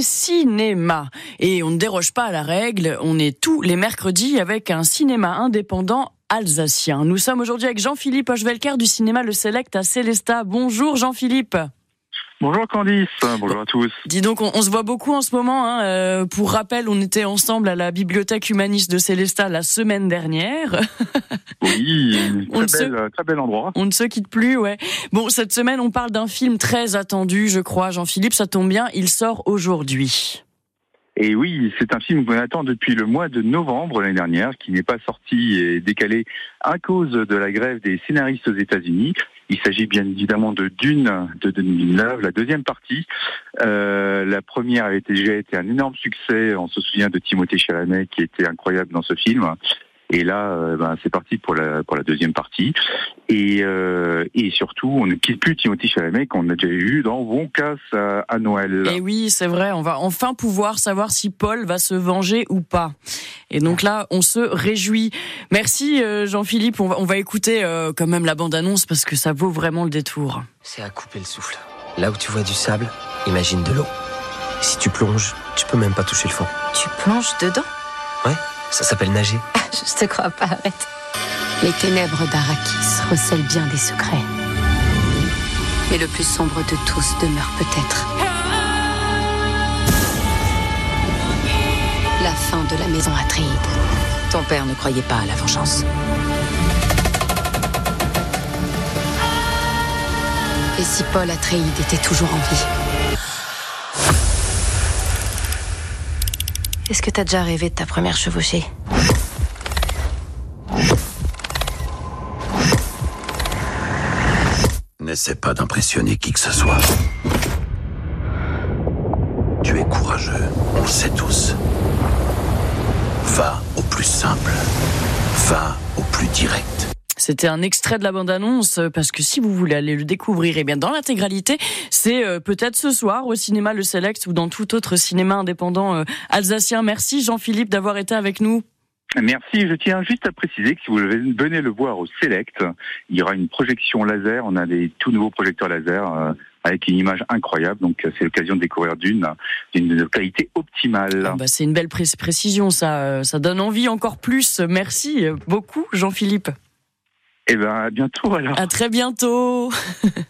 cinéma. Et on ne déroge pas à la règle, on est tous les mercredis avec un cinéma indépendant alsacien. Nous sommes aujourd'hui avec Jean-Philippe Hochvelker du cinéma Le Select à Célestat. Bonjour Jean-Philippe. Bonjour Candice, bonjour à tous. Dis donc, on, se voit beaucoup en ce moment. Hein. Euh, pour rappel, on était ensemble à la bibliothèque humaniste de Célestat la semaine dernière. Oui, très, bel, très bel endroit. On ne se quitte plus, ouais. Bon, cette semaine, on parle d'un film très attendu, je crois. Jean-Philippe, ça tombe bien, il sort aujourd'hui. Et oui, c'est un film qu'on attend depuis le mois de novembre l'année dernière, qui n'est pas sorti et décalé à cause de la grève des scénaristes aux États-Unis. Il s'agit bien évidemment de Dune de 2009, la deuxième partie. Euh, la première avait déjà été un énorme succès. On se souvient de Timothée Chalamet qui était incroyable dans ce film. Et là, euh, ben, c'est parti pour la pour la deuxième partie. Et, euh, et surtout, on ne quitte plus Timothy Chalamet qu'on a déjà eu dans Wonka à, à Noël. Et oui, c'est vrai. On va enfin pouvoir savoir si Paul va se venger ou pas. Et donc là, on se réjouit. Merci euh, Jean-Philippe. On va, on va écouter quand même la bande-annonce parce que ça vaut vraiment le détour. C'est à couper le souffle. Là où tu vois du sable, imagine de l'eau. Si tu plonges, tu peux même pas toucher le fond. Tu plonges dedans? Ouais, ça s'appelle nager. Je te crois pas, arrête. Les ténèbres d'Arakis recèlent bien des secrets. Mais le plus sombre de tous demeure peut-être. La fin de la maison Atreide. Ton père ne croyait pas à la vengeance. Et si Paul Atreide était toujours en vie? Est-ce que t'as déjà rêvé de ta première chevauchée N'essaie pas d'impressionner qui que ce soit. Tu es courageux, on le sait tous. Va au plus simple. Va au plus direct. C'était un extrait de la bande-annonce parce que si vous voulez aller le découvrir, eh bien dans l'intégralité, c'est euh, peut-être ce soir au cinéma Le Select ou dans tout autre cinéma indépendant euh, alsacien. Merci Jean-Philippe d'avoir été avec nous. Merci. Je tiens juste à préciser que si vous venez le voir au Select, il y aura une projection laser. On a des tout nouveaux projecteurs laser euh, avec une image incroyable. Donc c'est l'occasion de découvrir d'une d'une qualité optimale. Ah bah, c'est une belle précision. Ça, euh, ça donne envie encore plus. Merci beaucoup, Jean-Philippe. Eh ben à bientôt alors. À très bientôt.